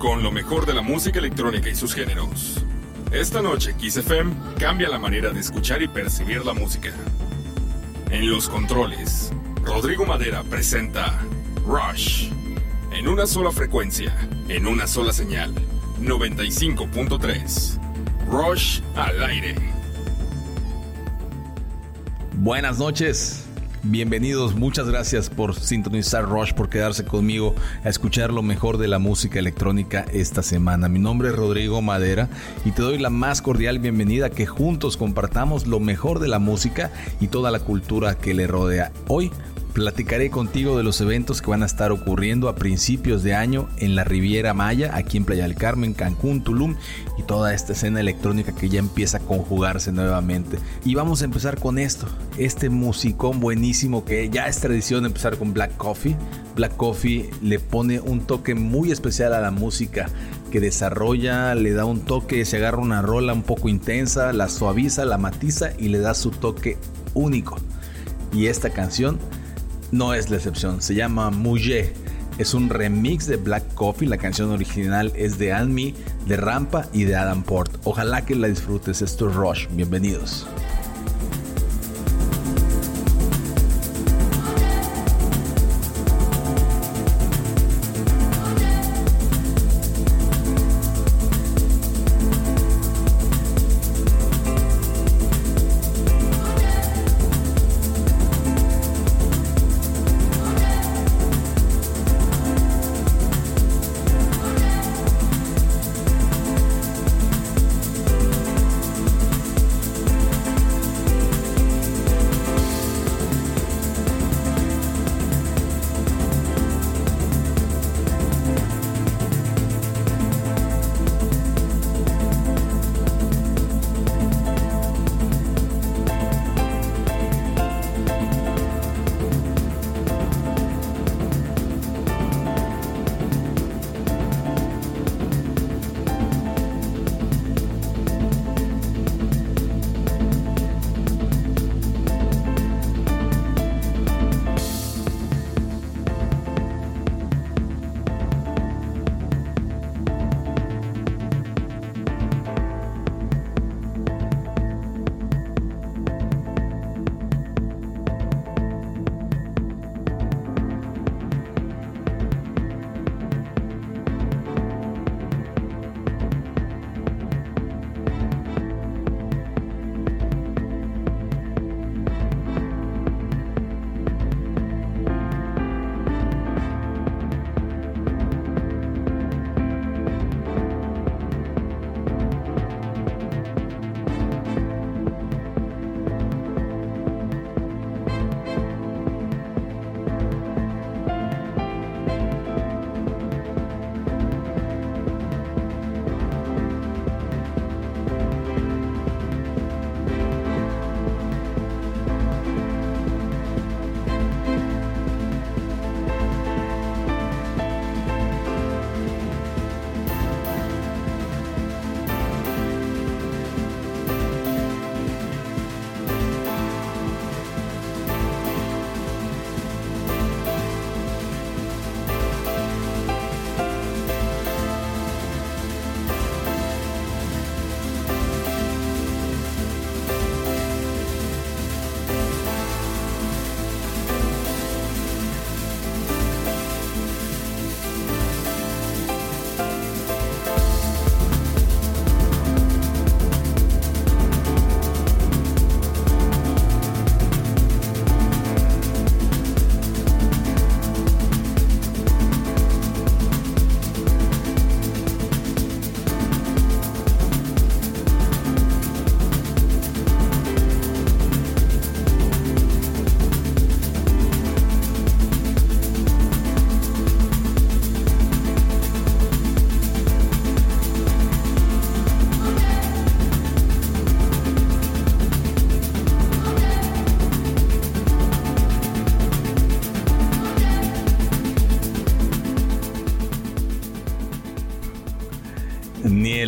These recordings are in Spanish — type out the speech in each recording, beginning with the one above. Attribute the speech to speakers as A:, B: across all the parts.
A: con lo mejor de la música electrónica y sus géneros. Esta noche Kiss cambia la manera de escuchar y percibir la música. En los controles, Rodrigo Madera presenta Rush. En una sola frecuencia, en una sola señal. 95.3. Rush al aire.
B: Buenas noches. Bienvenidos, muchas gracias por sintonizar Rush, por quedarse conmigo a escuchar lo mejor de la música electrónica esta semana. Mi nombre es Rodrigo Madera y te doy la más cordial bienvenida que juntos compartamos lo mejor de la música y toda la cultura que le rodea. Hoy Platicaré contigo de los eventos que van a estar ocurriendo a principios de año en la Riviera Maya, aquí en Playa del Carmen, Cancún, Tulum y toda esta escena electrónica que ya empieza a conjugarse nuevamente. Y vamos a empezar con esto, este musicón buenísimo que ya es tradición empezar con Black Coffee. Black Coffee le pone un toque muy especial a la música que desarrolla, le da un toque, se agarra una rola un poco intensa, la suaviza, la matiza y le da su toque único. Y esta canción no es la excepción. Se llama Mouye. Es un remix de Black Coffee. La canción original es de Anmi, de Rampa y de Adam Port. Ojalá que la disfrutes. Esto es Rush. Bienvenidos.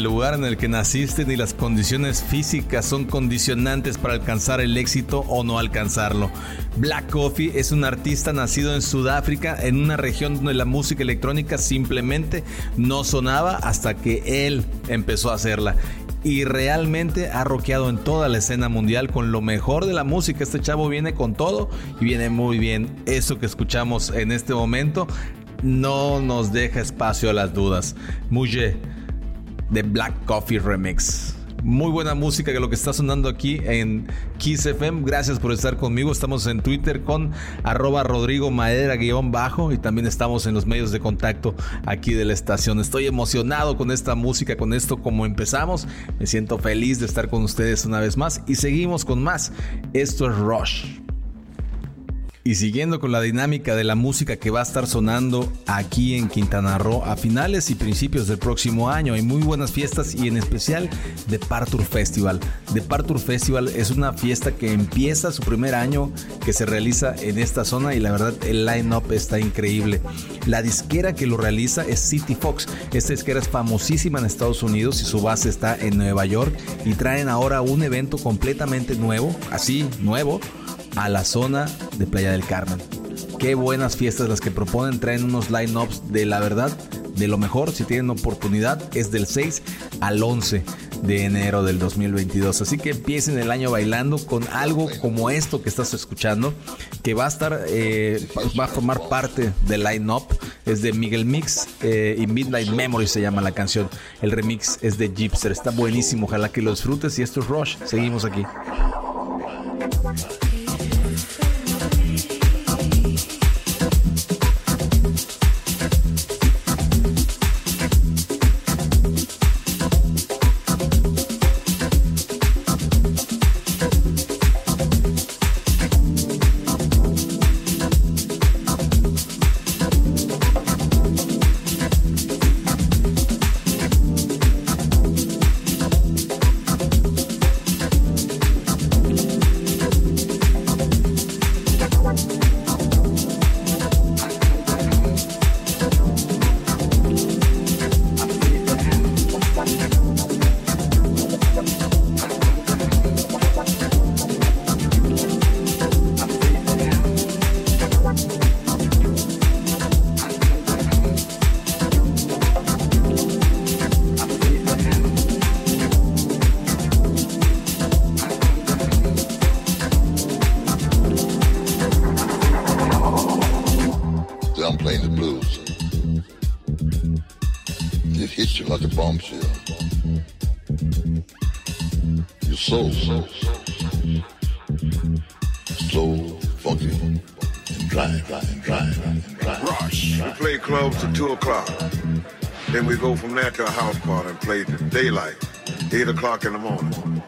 B: Lugar en el que naciste ni las condiciones físicas son condicionantes para alcanzar el éxito o no alcanzarlo. Black Coffee es un artista nacido en Sudáfrica, en una región donde la música electrónica simplemente no sonaba hasta que él empezó a hacerla y realmente ha rockeado en toda la escena mundial con lo mejor de la música. Este chavo viene con todo y viene muy bien. Eso que escuchamos en este momento no nos deja espacio a las dudas. Muye de Black Coffee Remix. Muy buena música que lo que está sonando aquí en Kiss FM. Gracias por estar conmigo. Estamos en Twitter con arroba Rodrigo Madera guion bajo y también estamos en los medios de contacto aquí de la estación. Estoy emocionado con esta música, con esto como empezamos. Me siento feliz de estar con ustedes una vez más y seguimos con más. Esto es Rush. Y siguiendo con la dinámica de la música que va a estar sonando aquí en Quintana Roo a finales y principios del próximo año, hay muy buenas fiestas y en especial The Partour Festival. The Partour Festival es una fiesta que empieza su primer año que se realiza en esta zona y la verdad el line-up está increíble. La disquera que lo realiza es City Fox. Esta disquera es famosísima en Estados Unidos y su base está en Nueva York y traen ahora un evento completamente nuevo, así nuevo a la zona de Playa del Carmen. Qué buenas fiestas las que proponen, traen unos line-ups de la verdad, de lo mejor, si tienen oportunidad, es del 6 al 11 de enero del 2022. Así que empiecen el año bailando con algo como esto que estás escuchando, que va a estar, eh, va a formar parte del line-up. Es de Miguel Mix eh, y Midnight Memory se llama la canción. El remix es de Gypser, está buenísimo. Ojalá que lo disfrutes. Y esto es Rush. Seguimos aquí.
C: O'clock in the morning.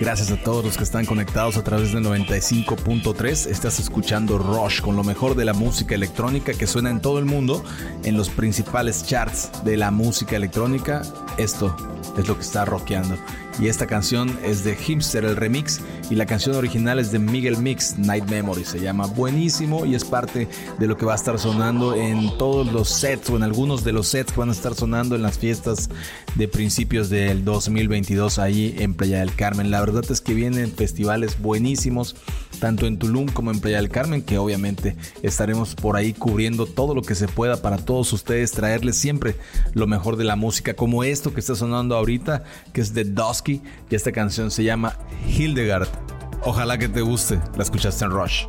B: Gracias a todos los que están conectados a través del 95.3. Estás escuchando Rush con lo mejor de la música electrónica que suena en todo el mundo en los principales charts de la música electrónica. Esto es lo que está rockeando. Y esta canción es de Hipster, el remix y la canción original es de Miguel Mix, Night Memory. Se llama buenísimo y es parte de lo que va a estar sonando en todos los sets o en algunos de los sets que van a estar sonando en las fiestas de principios del 2022 ahí en Playa del Carmen. La verdad es que vienen festivales buenísimos tanto en Tulum como en Playa del Carmen, que obviamente estaremos por ahí cubriendo todo lo que se pueda para todos ustedes, traerles siempre lo mejor de la música, como esto que está sonando ahorita, que es de Dusky, y esta canción se llama Hildegard. Ojalá que te guste, la escuchaste en Rush.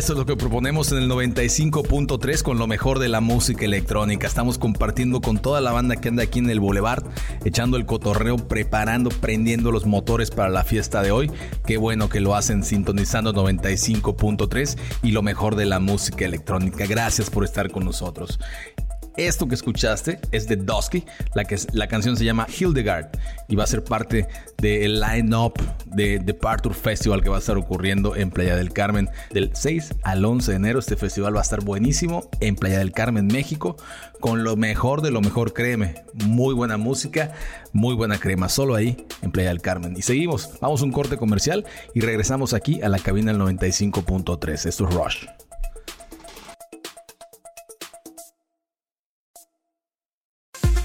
B: Eso es lo que proponemos en el 95.3 con lo mejor de la música electrónica. Estamos compartiendo con toda la banda que anda aquí en el Boulevard, echando el cotorreo, preparando, prendiendo los motores para la fiesta de hoy. Qué bueno que lo hacen sintonizando 95.3 y lo mejor de la música electrónica. Gracias por estar con nosotros. Esto que escuchaste es de Dusky, la, que, la canción se llama Hildegard y va a ser parte del line-up de Departure Festival que va a estar ocurriendo en Playa del Carmen del 6 al 11 de enero. Este festival va a estar buenísimo en Playa del Carmen, México, con lo mejor de lo mejor, créeme. Muy buena música, muy buena crema, solo ahí en Playa del Carmen. Y seguimos, vamos a un corte comercial y regresamos aquí a la cabina del 95.3. Esto es Rush.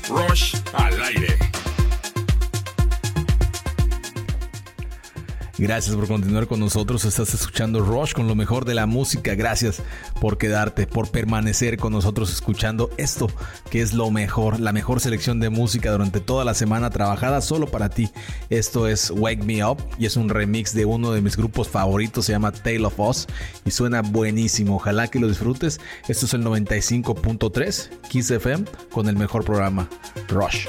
A: Rush al aire.
B: Gracias por continuar con nosotros. Estás escuchando Rush con lo mejor de la música. Gracias por quedarte, por permanecer con nosotros escuchando esto, que es lo mejor, la mejor selección de música durante toda la semana trabajada solo para ti. Esto es Wake Me Up y es un remix de uno de mis grupos favoritos, se llama Tale of Us y suena buenísimo. Ojalá que lo disfrutes. Esto es el 95.3 Kiss FM con el mejor programa, Rush.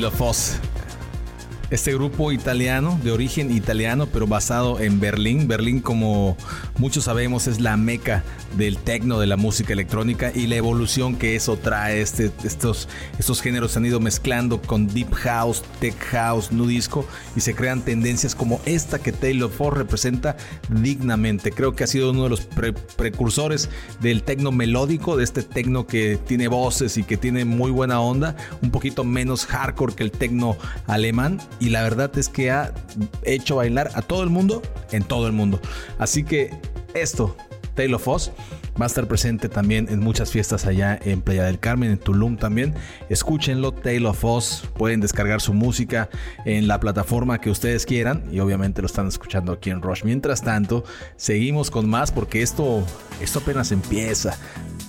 B: Taylor Foss este grupo italiano, de origen italiano, pero basado en Berlín. Berlín, como muchos sabemos, es la meca del techno, de la música electrónica y la evolución que eso trae. Este, estos, estos géneros se han ido mezclando con deep house, tech house, nu disco y se crean tendencias como esta que Taylor Ford representa dignamente. Creo que ha sido uno de los precursores del techno melódico, de este techno que tiene voces y que tiene muy buena onda, un poquito menos hardcore que el techno alemán y la verdad es que ha hecho bailar a todo el mundo en todo el mundo. Así que esto, Taylor Foss, va a estar presente también en muchas fiestas allá en Playa del Carmen, en Tulum también. Escúchenlo, Taylor Foss, pueden descargar su música en la plataforma que ustedes quieran y obviamente lo están escuchando aquí en Rush. Mientras tanto, seguimos con más porque esto, esto apenas empieza.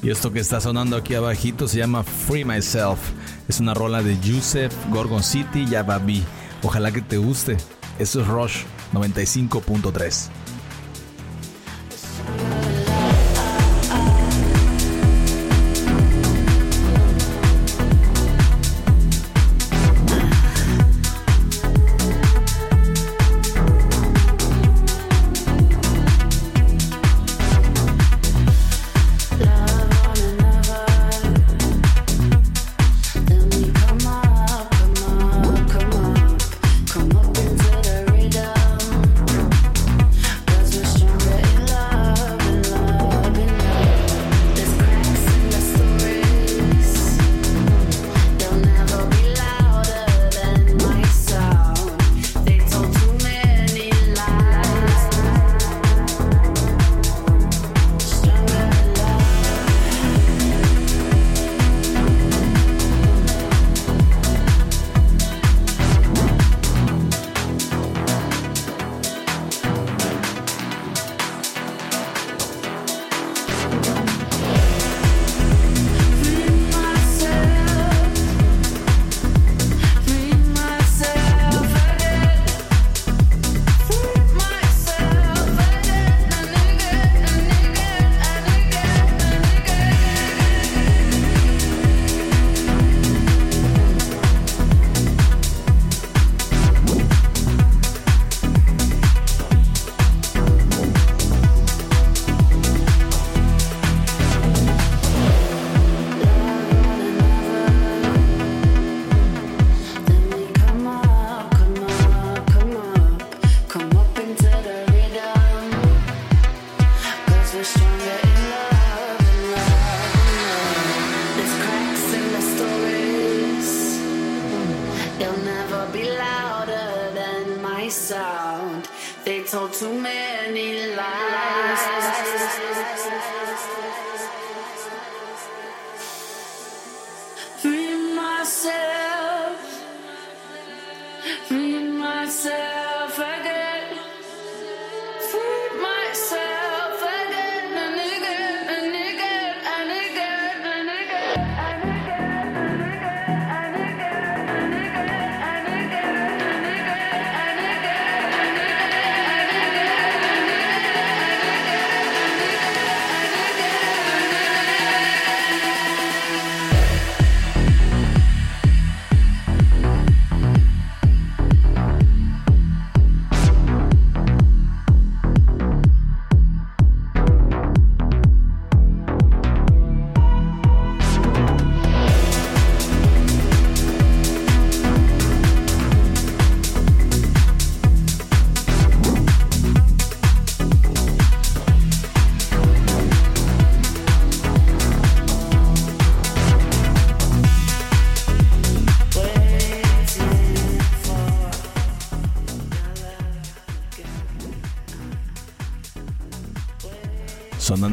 B: Y esto que está sonando aquí abajito se llama Free Myself. Es una rola de Yusef, Gorgon City y Yababi. Ojalá que te guste. Eso es Rush 95.3.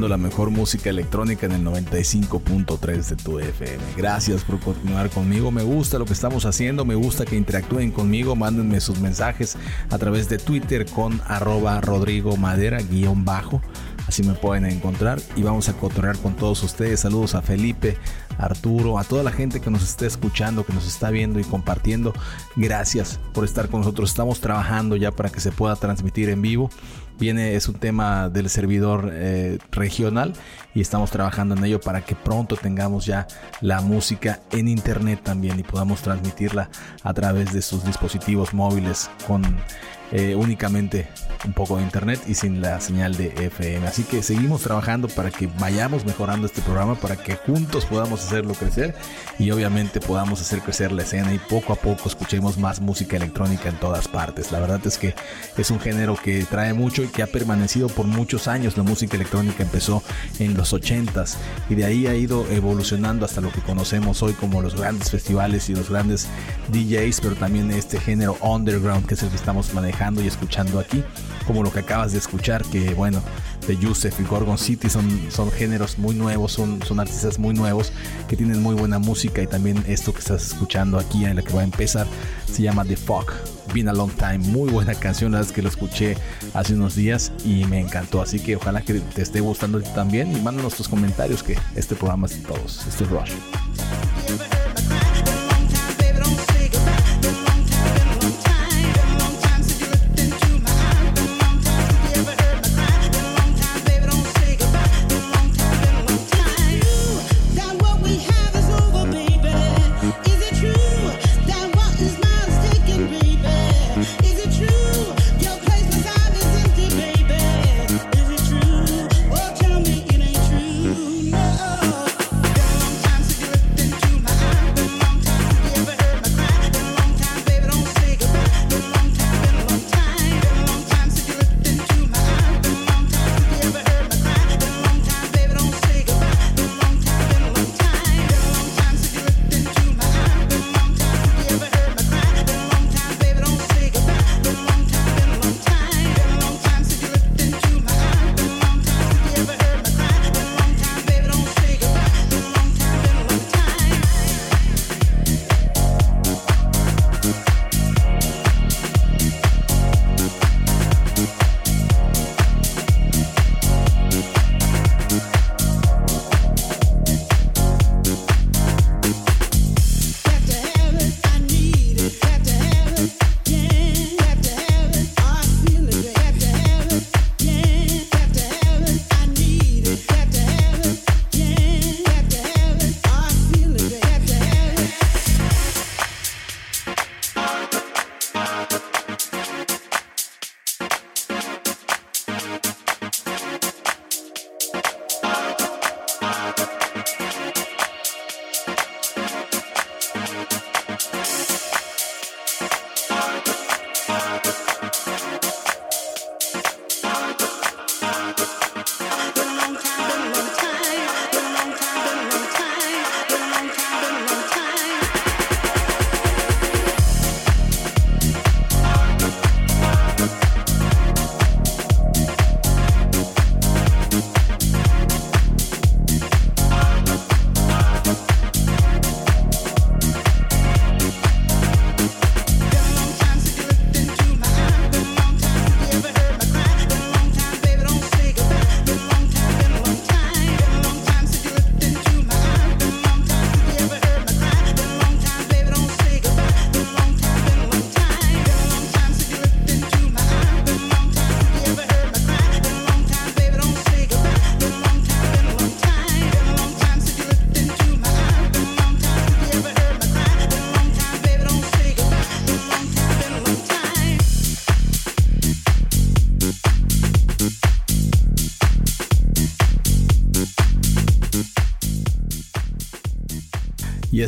B: la mejor música electrónica en el 95.3 de tu FM. Gracias por continuar conmigo. Me gusta lo que estamos haciendo. Me gusta que interactúen conmigo. Mándenme sus mensajes a través de Twitter con arroba Rodrigo Madera guion bajo. Así me pueden encontrar y vamos a cotorrear con todos ustedes. Saludos a Felipe, Arturo, a toda la gente que nos está escuchando, que nos está viendo y compartiendo. Gracias por estar con nosotros. Estamos trabajando ya para que se pueda transmitir en vivo Viene, es un tema del servidor eh, regional y estamos trabajando en ello para que pronto tengamos ya la música en internet también y podamos transmitirla a través de sus dispositivos móviles con eh, únicamente un poco de internet y sin la señal de FM. Así que seguimos trabajando para que vayamos mejorando este programa, para que juntos podamos hacerlo crecer y obviamente podamos hacer crecer la escena y poco a poco escuchemos más música electrónica en todas partes. La verdad es que es un género que trae mucho que ha permanecido por muchos años. La música electrónica empezó en los 80s y de ahí ha ido evolucionando hasta lo que conocemos hoy como los grandes festivales y los grandes DJs, pero también este género underground que es el que estamos manejando y escuchando aquí, como lo que acabas de escuchar, que bueno, de Yusef y Gorgon City son, son géneros muy nuevos, son, son artistas muy nuevos que tienen muy buena música y también esto que estás escuchando aquí en la que va a empezar se llama The Fuck, Been a Long Time, muy buena canción, la verdad es que lo escuché hace unos días y me encantó, así que ojalá que te esté gustando también y mándanos tus comentarios que este programa es de todos, este es Rush.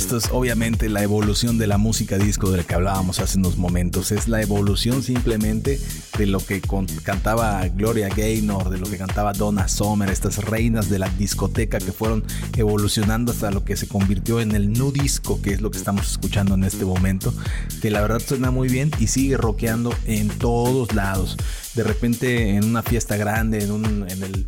B: Esto es obviamente la evolución de la música disco de la que hablábamos hace unos momentos. Es la evolución simplemente de lo que cantaba Gloria Gaynor, de lo que cantaba Donna Summer, estas reinas de la discoteca que fueron evolucionando hasta lo que se convirtió en el nu disco, que es lo que estamos escuchando en este momento, que la verdad suena muy bien y sigue rockeando en todos lados. De repente en una fiesta grande, en, un, en el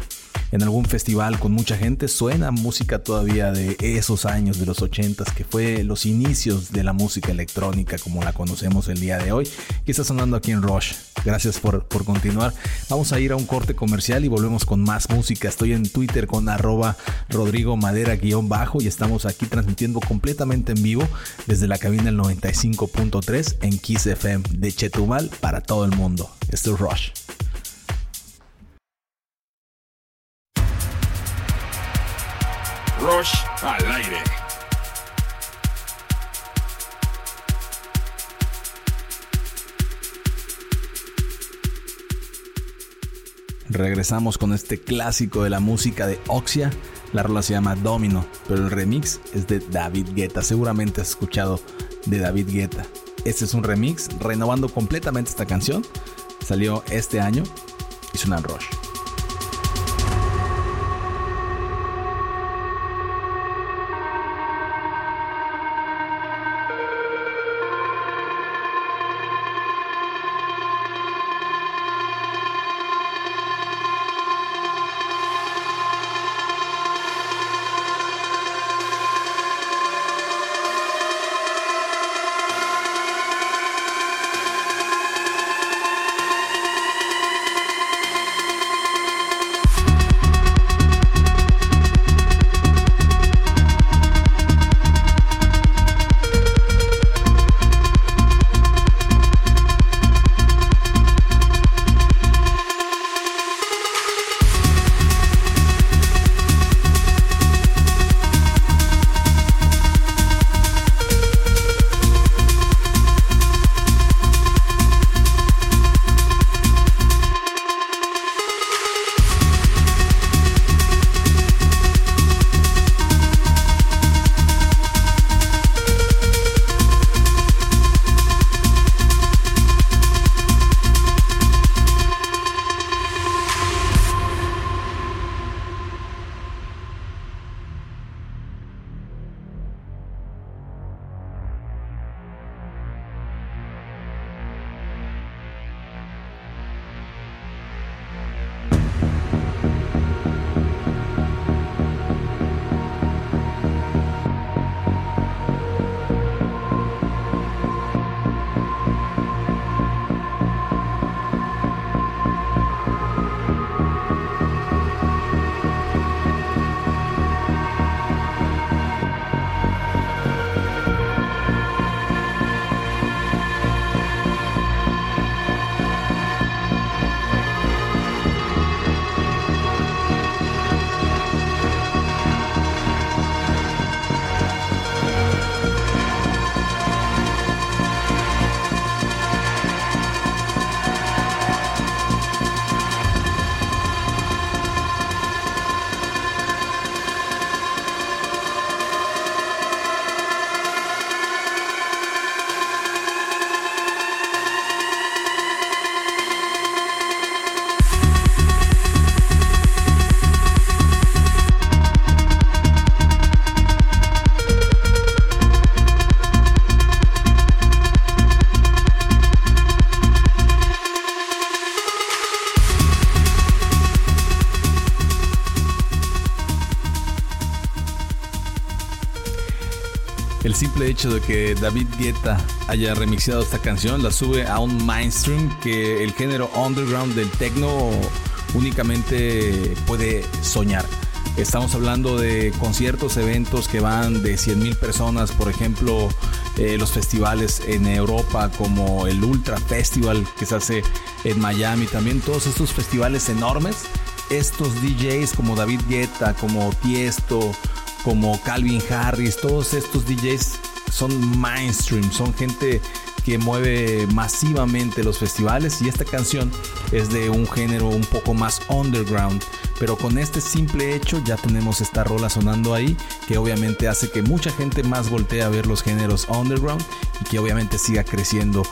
B: en algún festival con mucha gente, suena música todavía de esos años, de los 80 que fue los inicios de la música electrónica como la conocemos el día de hoy, que está sonando aquí en Rush. Gracias por, por continuar. Vamos a ir a un corte comercial y volvemos con más música. Estoy en Twitter con arroba Rodrigo Madera guion bajo y estamos aquí transmitiendo completamente en vivo desde la cabina del 95.3 en Kiss FM de Chetumal para todo el mundo. Esto es Rush.
A: Rush al aire.
B: Regresamos con este clásico de la música de Oxia. La rola se llama Domino, pero el remix es de David Guetta. Seguramente has escuchado de David Guetta. Este es un remix renovando completamente esta canción. Salió este año y suena Rush. Hecho de que David Guetta haya remixado esta canción, la sube a un mainstream que el género underground del techno únicamente puede soñar. Estamos hablando de conciertos, eventos que van de 100 mil personas, por ejemplo, eh, los festivales en Europa como el Ultra Festival que se hace en Miami, también todos estos festivales enormes. Estos DJs como David Guetta, como Tiesto, como Calvin Harris, todos estos DJs son mainstream, son gente que mueve masivamente los festivales y esta canción es de un género un poco más underground. Pero con este simple hecho ya tenemos esta rola sonando ahí que obviamente hace que mucha gente más voltee a ver los géneros underground y que obviamente siga creciendo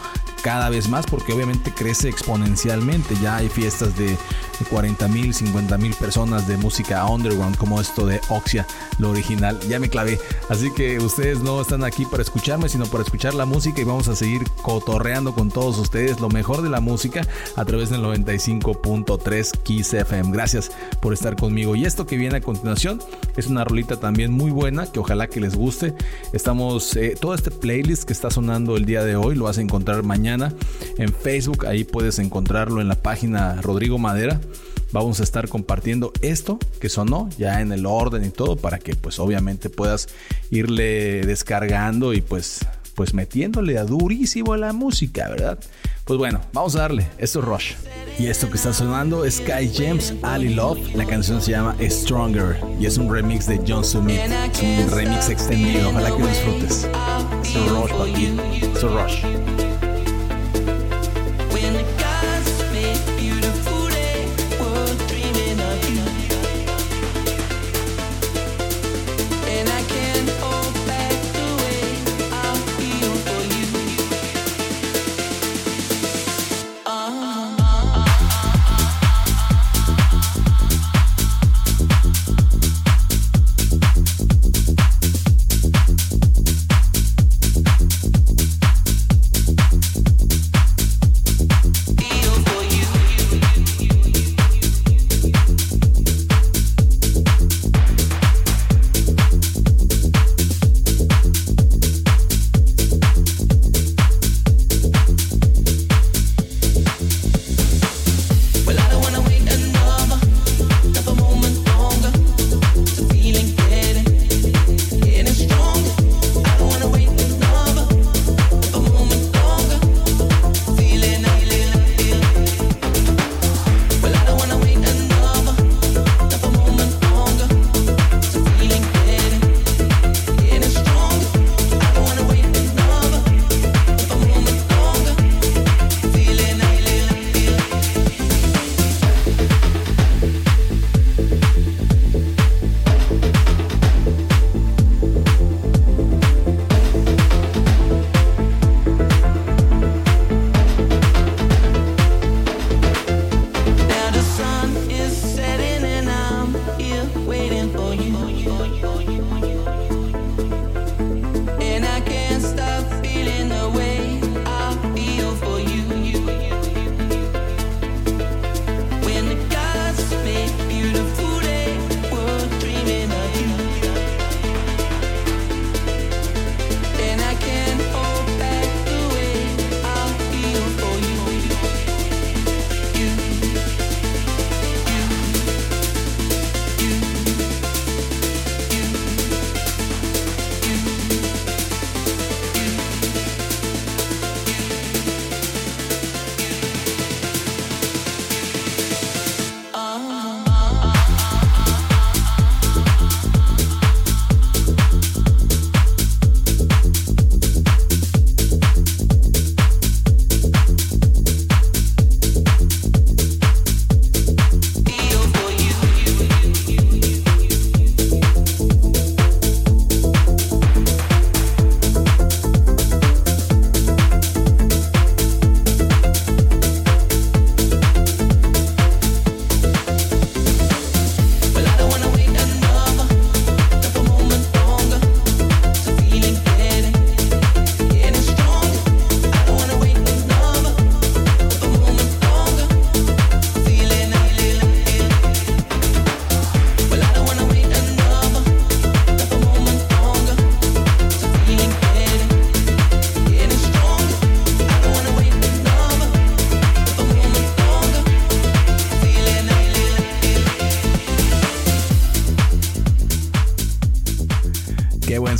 B: cada vez más porque obviamente crece exponencialmente. Ya hay fiestas de 40 mil, 50 mil personas de música underground como esto de Oxia, lo original. Ya me clavé. Así que ustedes no están aquí para escucharme, sino para escuchar la música y vamos a seguir cotorreando con todos ustedes lo mejor de la música a través del 95.3 Kiss FM. Gracias por estar conmigo. Y esto que viene a continuación es una rolita también muy buena que ojalá que les guste. Estamos, eh, todo este playlist que está sonando el día de hoy lo vas a encontrar mañana en Facebook. Ahí puedes encontrarlo en la página Rodrigo Madera vamos a estar compartiendo esto que sonó ya en el orden y todo para que pues obviamente puedas irle descargando y pues pues metiéndole a durísimo la música, ¿verdad? Pues bueno, vamos a darle. Esto es Rush. Y esto que está sonando es Sky James, Ali Love. La canción se llama Stronger y es un remix de John Summit. Es un remix extendido. Ojalá que lo disfrutes. So Rush, papi. So Rush.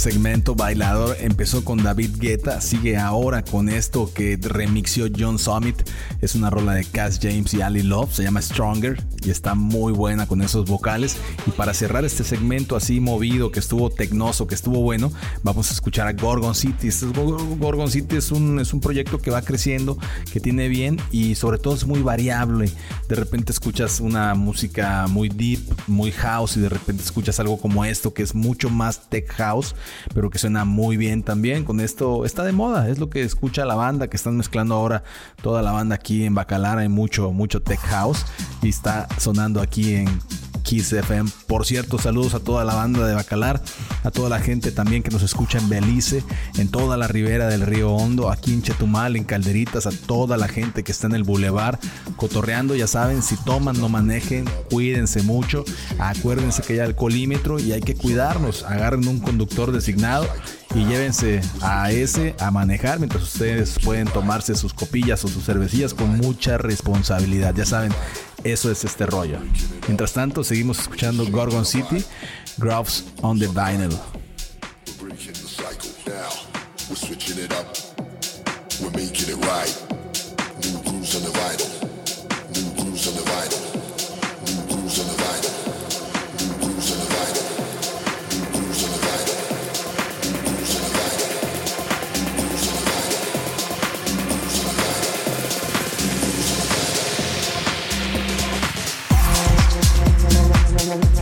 B: Segmento bailador empezó con David Guetta, sigue ahora con esto que remixió John Summit. Es una rola de Cass James y Ali Love, se llama Stronger y está muy buena con esos vocales. Y para cerrar este segmento así movido, que estuvo tecnoso, que estuvo bueno, vamos a escuchar a Gorgon City. Este Gorgon City es un, es un proyecto que va creciendo, que tiene bien y sobre todo es muy variable. De repente escuchas una música muy deep, muy house y de repente escuchas algo como esto que es mucho más tech house, pero que suena muy bien también. Con esto está de moda, es lo que escucha la banda que están mezclando ahora toda la banda aquí en Bacalar. Hay mucho, mucho tech house y está sonando aquí en Kiss FM. Por cierto, saludos a toda la banda de Bacalar, a toda la gente también que nos escucha en Belice, en toda la ribera del río Hondo, aquí en Chetumal, en Calderitas, a toda la gente que está en el bulevar cotorreando. Ya saben, si toman, no manejen, cuídense mucho. Acuérdense que hay alcoholímetro y hay que cuidarnos. Agarren un conductor designado y llévense a ese a manejar mientras ustedes pueden tomarse sus copillas o sus cervecillas con mucha responsabilidad. Ya saben, eso es este rollo. Mientras tanto, seguimos escuchando Gorgon City, Groves on the Vinyl. New grooves on the vinyl. Thank you.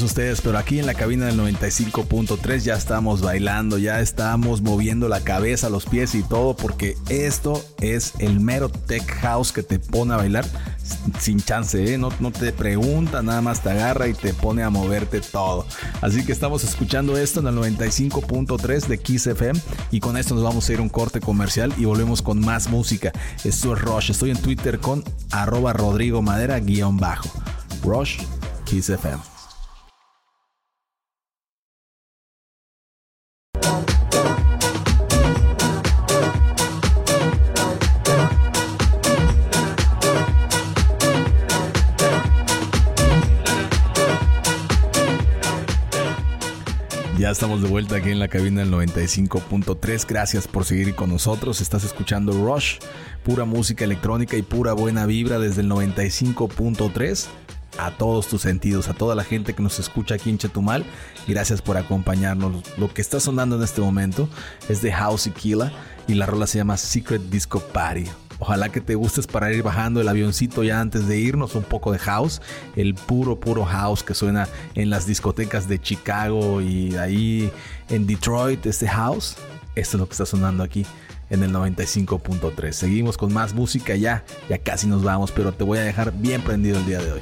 B: Ustedes, pero aquí en la cabina del 95.3 ya estamos bailando, ya estamos moviendo la cabeza, los pies y todo, porque esto es el mero tech house que te pone a bailar sin chance, ¿eh? no, no te pregunta, nada más te agarra y te pone a moverte todo. Así que estamos escuchando esto en el 95.3 de Kiss FM y con esto nos vamos a ir a un corte comercial y volvemos con más música. Esto es Rush, estoy en Twitter con arroba Rodrigo Madera guion bajo. Rush, Kiss FM. Estamos de vuelta aquí en la cabina del 95.3. Gracias por seguir con nosotros. Estás escuchando Rush, pura música electrónica y pura buena vibra desde el 95.3 a todos tus sentidos, a toda la gente que nos escucha aquí en Chetumal. Gracias por acompañarnos. Lo que está sonando en este momento es de House Killa y la rola se llama Secret Disco Party. Ojalá que te gustes para ir bajando el avioncito ya antes de irnos, un poco de house, el puro, puro house que suena en las discotecas de Chicago y ahí en Detroit, este house. Esto es lo que está sonando aquí en el 95.3. Seguimos con más música ya, ya casi nos vamos, pero te voy a dejar bien prendido el día de hoy.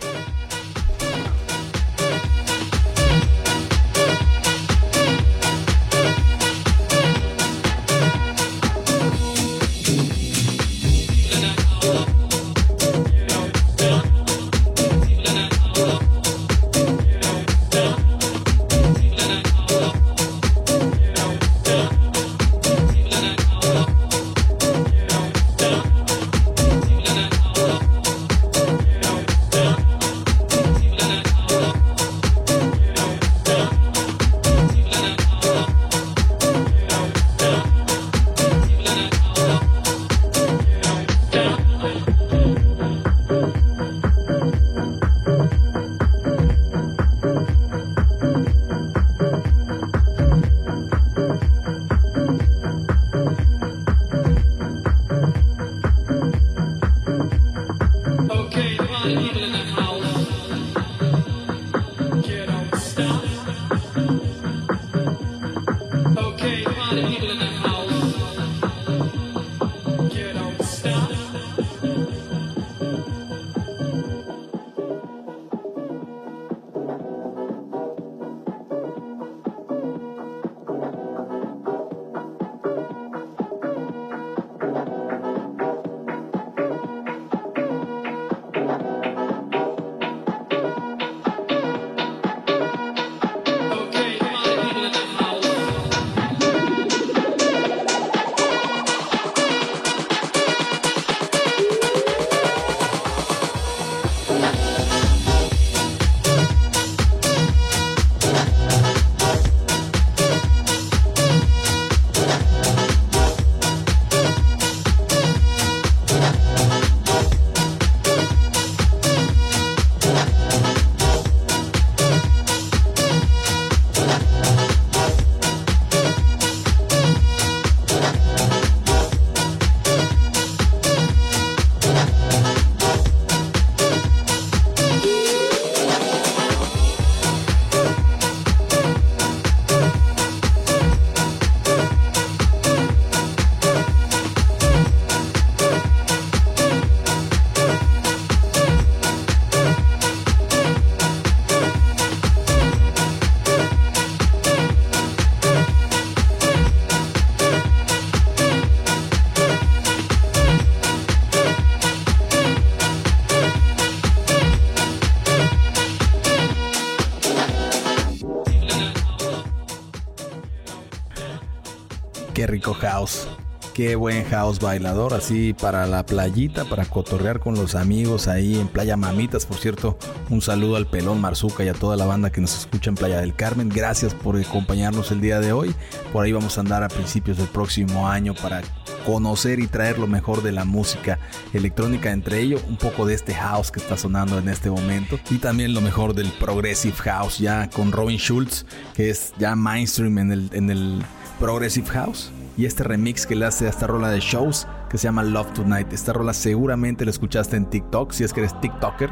B: Qué rico house. Qué buen house bailador, así para la playita, para cotorrear con los amigos ahí en Playa Mamitas. Por cierto, un saludo al Pelón Marzuca y a toda la banda que nos escucha en Playa del Carmen. Gracias por acompañarnos el día de hoy. Por ahí vamos a andar a principios del próximo año para conocer y traer lo mejor de la música electrónica, entre ellos un poco de este house que está sonando en este momento y también lo mejor del progressive house ya con Robin Schultz, que es ya mainstream en el, en el progressive house y este remix que le hace a esta rola de shows que se llama Love Tonight. Esta rola seguramente la escuchaste en TikTok, si es que eres TikToker.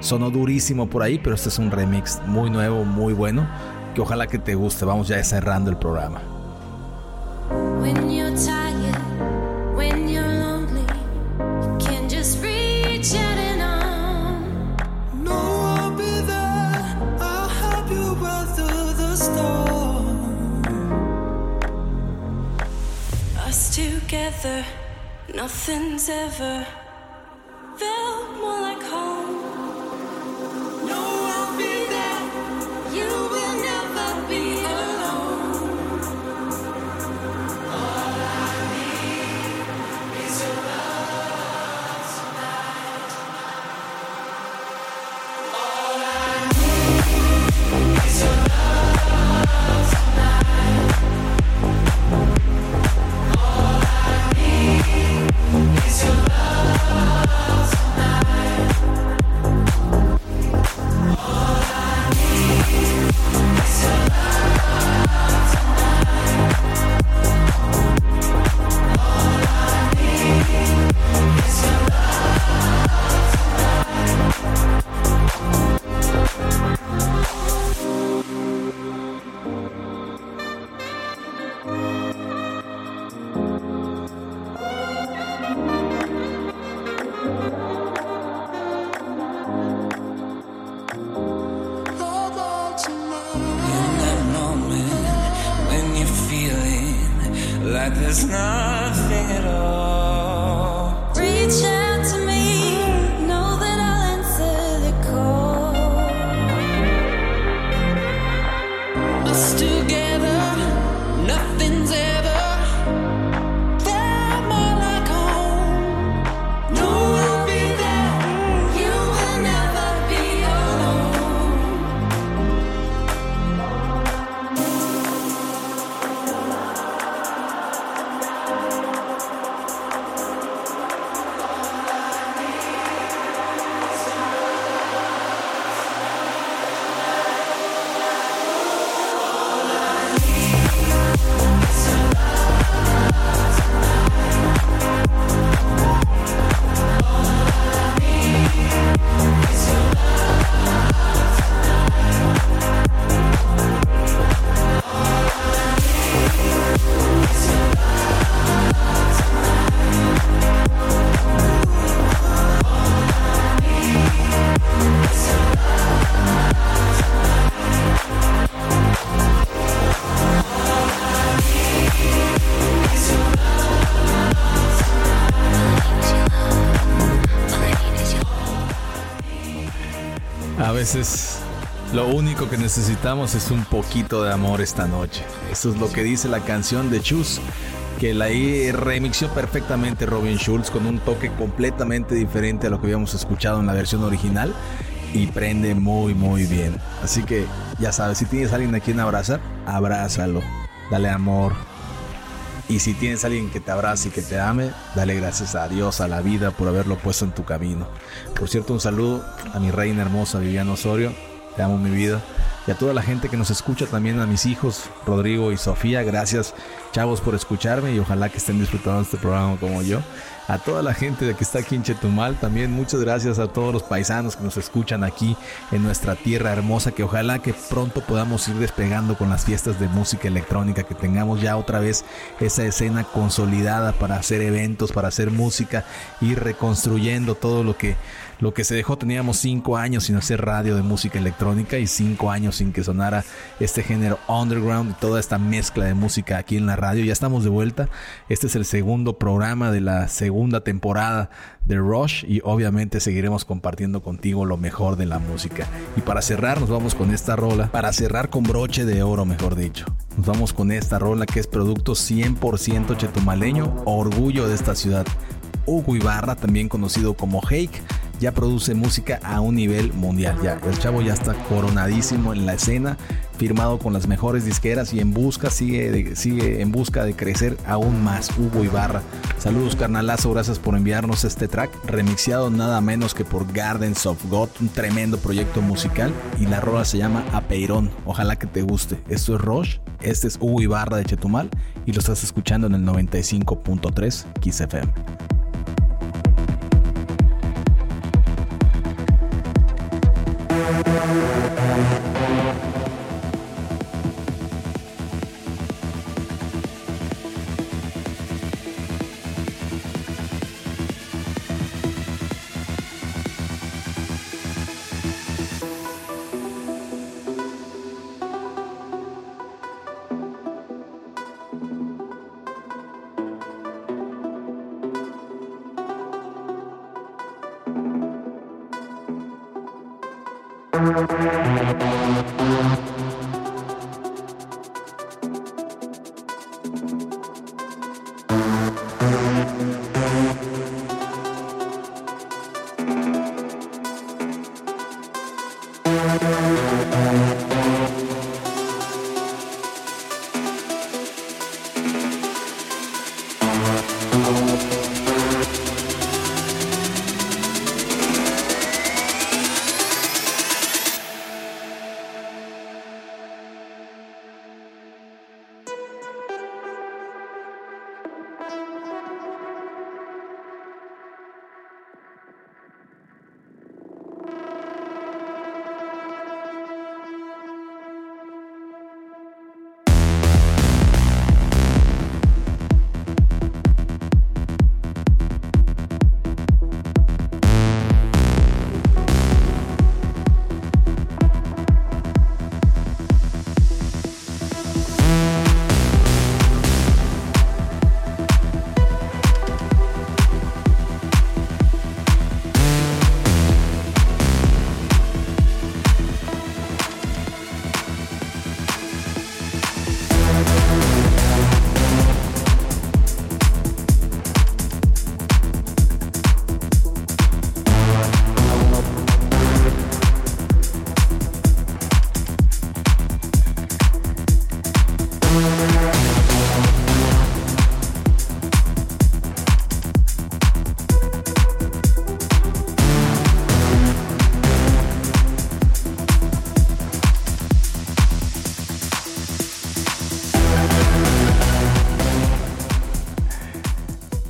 B: Sonó durísimo por ahí, pero este es un remix muy nuevo, muy bueno, que ojalá que te guste. Vamos ya cerrando el programa. Together, nothing's ever felt more like home. Veces lo único que necesitamos es un poquito de amor esta noche. Eso es lo que dice la canción de Chus, que la remixió perfectamente Robin Schulz con un toque completamente diferente a lo que habíamos escuchado en la versión original y prende muy muy bien. Así que ya sabes, si tienes a alguien a quien abrazar, abrázalo, dale amor. Y si tienes a alguien que te abrace y que te ame, dale gracias a Dios, a la vida por haberlo puesto en tu camino. Por cierto, un saludo a mi reina hermosa Viviana Osorio. Te amo mi vida. Y a toda la gente que nos escucha, también a mis hijos, Rodrigo y Sofía. Gracias, chavos, por escucharme y ojalá que estén disfrutando este programa como yo a toda la gente que está aquí en Chetumal. También muchas gracias a todos los paisanos que nos escuchan aquí en nuestra tierra hermosa. Que ojalá que pronto podamos ir despegando con las fiestas de música electrónica. Que tengamos ya otra vez esa escena consolidada para hacer eventos, para hacer música, ir reconstruyendo todo lo que lo que se dejó teníamos cinco años sin hacer radio de música electrónica y cinco años sin que sonara este género underground y toda esta mezcla de música aquí en la radio. Ya estamos de vuelta. Este es el segundo programa de la segunda temporada de Rush y obviamente seguiremos compartiendo contigo lo mejor de la música. Y para cerrar nos vamos con esta rola, para cerrar con broche de oro mejor dicho. Nos vamos con esta rola que es producto 100% chetumaleño, orgullo de esta ciudad. Hugo Ibarra, también conocido como Hake, ya produce música a un nivel mundial. Ya, el chavo ya está coronadísimo en la escena, firmado con las mejores disqueras y en busca, sigue, sigue en busca de crecer aún más. Hugo Ibarra. Saludos carnalazo, gracias por enviarnos este track, remixeado nada menos que por Gardens of God, un tremendo proyecto musical y la rola se llama Apeirón. Ojalá que te guste. Esto es Roche, este es Hugo Ibarra de Chetumal y lo estás escuchando en el 95.3 Kiss FM.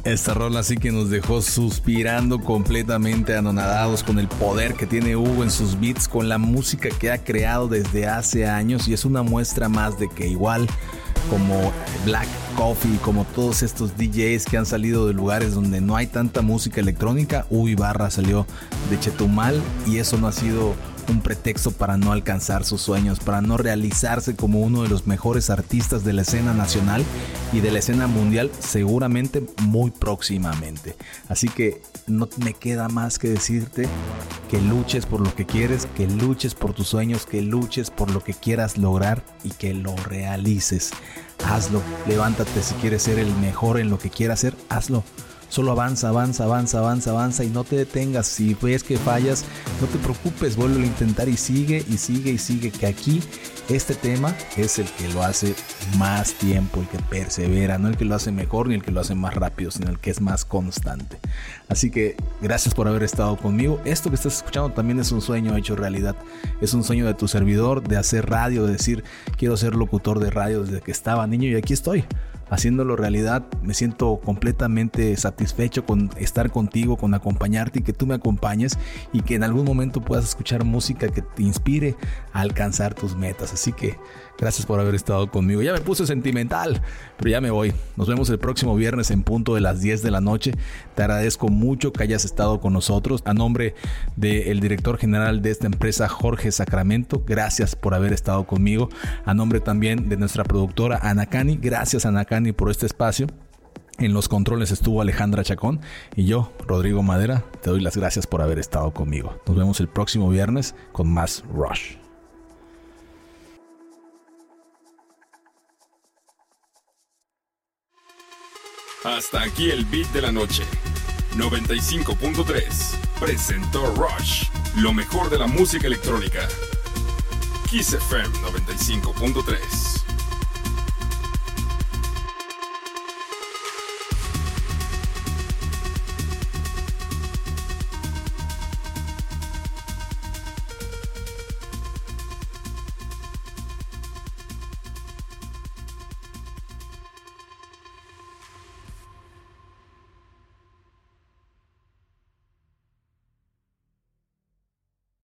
B: Esta rola sí que nos dejó suspirando completamente anonadados con el poder que tiene Hugo en sus beats, con la música que ha creado desde hace años y es una muestra más de que igual como Black Coffee, como todos estos DJs que han salido de lugares donde no hay tanta música electrónica, Hugo Barra salió de Chetumal y eso no ha sido un pretexto para no alcanzar sus sueños, para no realizarse como uno de los mejores artistas de la escena nacional y de la escena mundial seguramente muy próximamente. Así que no me queda más que decirte que luches por lo que quieres, que luches por tus sueños, que luches por lo que quieras lograr y que lo realices. Hazlo, levántate si quieres ser el mejor en lo que quieras hacer, hazlo. Solo avanza, avanza, avanza, avanza, avanza y no te detengas. Si ves que fallas, no te preocupes, vuelve a intentar y sigue y sigue y sigue. Que aquí este tema es el que lo hace más tiempo, el que persevera, no el que lo hace mejor ni el que lo hace más rápido, sino el que es más constante. Así que gracias por haber estado conmigo. Esto que estás escuchando también es un sueño hecho realidad. Es un sueño de tu servidor de hacer radio, de decir quiero ser locutor de radio desde que estaba niño y aquí estoy haciéndolo realidad. Me siento completamente satisfecho con estar contigo, con acompañarte y que tú me acompañes y que en algún momento puedas escuchar música que te inspire a alcanzar tus metas. Así que gracias por haber estado conmigo. Ya me puse sentimental, pero ya me voy. Nos vemos el próximo viernes en punto de las 10 de la noche. Te agradezco mucho que hayas estado con nosotros. A nombre del director general de esta empresa, Jorge Sacramento, gracias por haber estado conmigo. A nombre también de nuestra productora Anacani, gracias Anacani por este espacio. En los controles estuvo Alejandra Chacón y yo, Rodrigo Madera, te doy las gracias por haber estado conmigo. Nos vemos el próximo viernes con más Rush.
A: Hasta aquí el beat de la noche. 95.3 presentó Rush, lo mejor de la música electrónica. Kiss FM 95.3